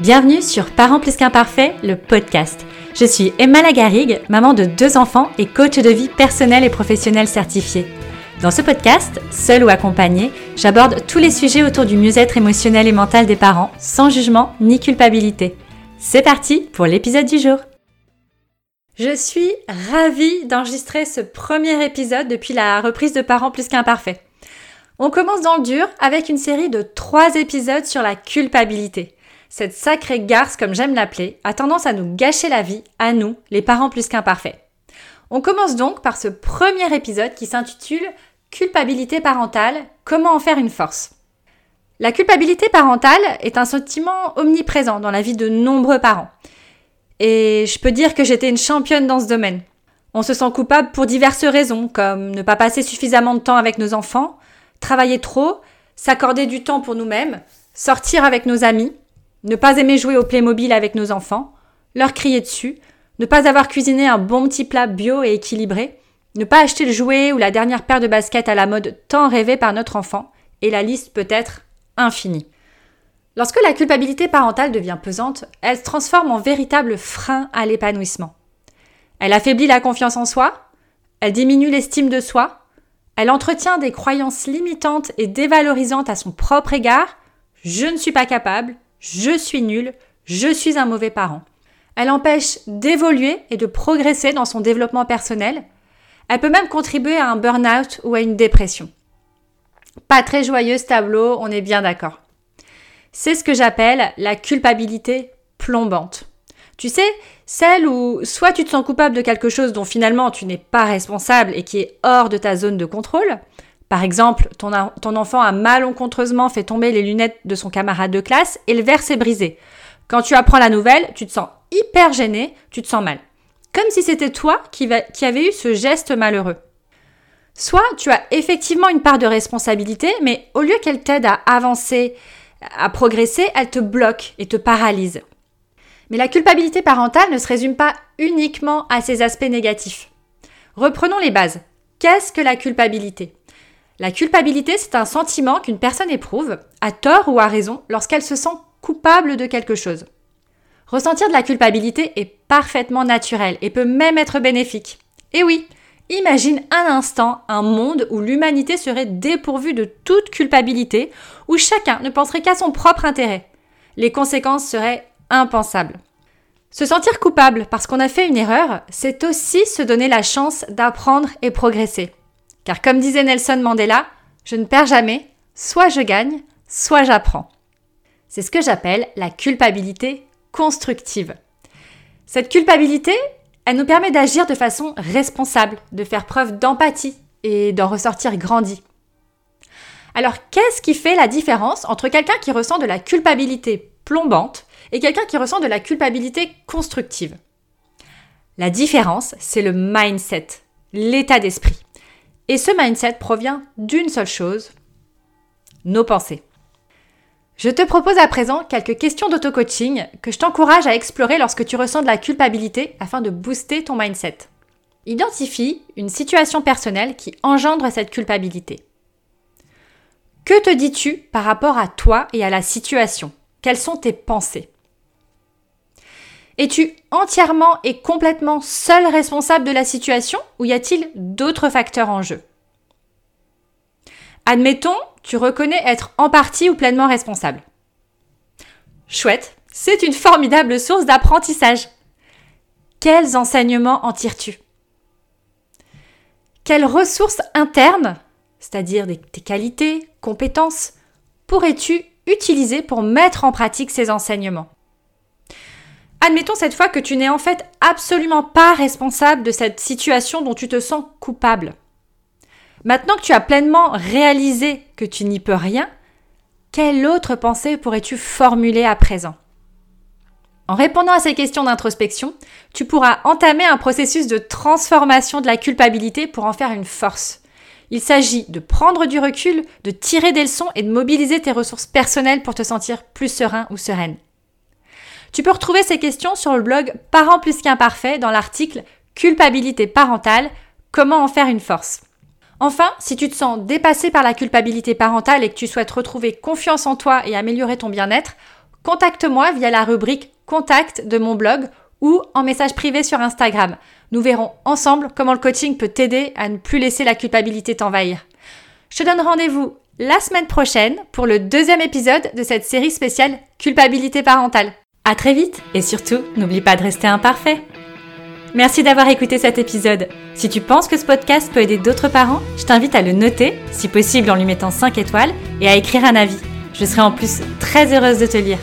Bienvenue sur Parents plus qu'imparfaits, le podcast. Je suis Emma Lagarigue, maman de deux enfants et coach de vie personnelle et professionnelle certifiée. Dans ce podcast, seul ou accompagné, j'aborde tous les sujets autour du mieux-être émotionnel et mental des parents, sans jugement ni culpabilité. C'est parti pour l'épisode du jour. Je suis ravie d'enregistrer ce premier épisode depuis la reprise de Parents plus qu'imparfaits. On commence dans le dur avec une série de trois épisodes sur la culpabilité. Cette sacrée garce, comme j'aime l'appeler, a tendance à nous gâcher la vie, à nous, les parents plus qu'imparfaits. On commence donc par ce premier épisode qui s'intitule Culpabilité parentale, comment en faire une force La culpabilité parentale est un sentiment omniprésent dans la vie de nombreux parents. Et je peux dire que j'étais une championne dans ce domaine. On se sent coupable pour diverses raisons, comme ne pas passer suffisamment de temps avec nos enfants, travailler trop, s'accorder du temps pour nous-mêmes, sortir avec nos amis, ne pas aimer jouer au Playmobil avec nos enfants, leur crier dessus, ne pas avoir cuisiné un bon petit plat bio et équilibré, ne pas acheter le jouet ou la dernière paire de baskets à la mode tant rêvée par notre enfant, et la liste peut être infinie. Lorsque la culpabilité parentale devient pesante, elle se transforme en véritable frein à l'épanouissement. Elle affaiblit la confiance en soi, elle diminue l'estime de soi, elle entretient des croyances limitantes et dévalorisantes à son propre égard, je ne suis pas capable, je suis nul, je suis un mauvais parent. Elle empêche d'évoluer et de progresser dans son développement personnel. Elle peut même contribuer à un burn-out ou à une dépression. Pas très joyeux ce tableau, on est bien d'accord. C'est ce que j'appelle la culpabilité plombante. Tu sais, celle où soit tu te sens coupable de quelque chose dont finalement tu n'es pas responsable et qui est hors de ta zone de contrôle. Par exemple, ton, enfant a malencontreusement fait tomber les lunettes de son camarade de classe et le verre s'est brisé. Quand tu apprends la nouvelle, tu te sens hyper gêné, tu te sens mal. Comme si c'était toi qui, avait eu ce geste malheureux. Soit tu as effectivement une part de responsabilité, mais au lieu qu'elle t'aide à avancer, à progresser, elle te bloque et te paralyse. Mais la culpabilité parentale ne se résume pas uniquement à ces aspects négatifs. Reprenons les bases. Qu'est-ce que la culpabilité? La culpabilité, c'est un sentiment qu'une personne éprouve, à tort ou à raison, lorsqu'elle se sent coupable de quelque chose. Ressentir de la culpabilité est parfaitement naturel et peut même être bénéfique. Et oui, imagine un instant un monde où l'humanité serait dépourvue de toute culpabilité, où chacun ne penserait qu'à son propre intérêt. Les conséquences seraient impensable. Se sentir coupable parce qu'on a fait une erreur, c'est aussi se donner la chance d'apprendre et progresser. Car comme disait Nelson Mandela, je ne perds jamais, soit je gagne, soit j'apprends. C'est ce que j'appelle la culpabilité constructive. Cette culpabilité, elle nous permet d'agir de façon responsable, de faire preuve d'empathie et d'en ressortir grandi. Alors, qu'est-ce qui fait la différence entre quelqu'un qui ressent de la culpabilité plombante et quelqu'un qui ressent de la culpabilité constructive? La différence, c'est le mindset, l'état d'esprit. Et ce mindset provient d'une seule chose, nos pensées. Je te propose à présent quelques questions d'auto-coaching que je t'encourage à explorer lorsque tu ressens de la culpabilité afin de booster ton mindset. Identifie une situation personnelle qui engendre cette culpabilité. Que te dis-tu par rapport à toi et à la situation? Quelles sont tes pensées? Es-tu entièrement et complètement seul responsable de la situation ou y a-t-il d'autres facteurs en jeu? Admettons, tu reconnais être en partie ou pleinement responsable. Chouette, c'est une formidable source d'apprentissage. Quels enseignements en tires-tu? Quelles ressources internes, c'est-à-dire tes qualités, compétences, pourrais-tu utiliser pour mettre en pratique ces enseignements? Admettons cette fois que tu n'es en fait absolument pas responsable de cette situation dont tu te sens coupable. Maintenant que tu as pleinement réalisé que tu n'y peux rien, quelle autre pensée pourrais-tu formuler à présent? En répondant à ces questions d'introspection, tu pourras entamer un processus de transformation de la culpabilité pour en faire une force. Il s'agit de prendre du recul, de tirer des leçons et de mobiliser tes ressources personnelles pour te sentir plus serein ou sereine. Tu peux retrouver ces questions sur le blog Parents plus qu'imparfaits dans l'article Culpabilité parentale, comment en faire une force. Enfin, si tu te sens dépassé par la culpabilité parentale et que tu souhaites retrouver confiance en toi et améliorer ton bien-être, contacte-moi via la rubrique Contact de mon blog ou en message privé sur Instagram. Nous verrons ensemble comment le coaching peut t'aider à ne plus laisser la culpabilité t'envahir. Je te donne rendez-vous la semaine prochaine pour le deuxième épisode de cette série spéciale Culpabilité parentale. À très vite et surtout, n'oublie pas de rester imparfait. Merci d'avoir écouté cet épisode. Si tu penses que ce podcast peut aider d'autres parents, je t'invite à le noter, si possible en lui mettant 5 étoiles, et à écrire un avis. Je serai en plus très heureuse de te lire.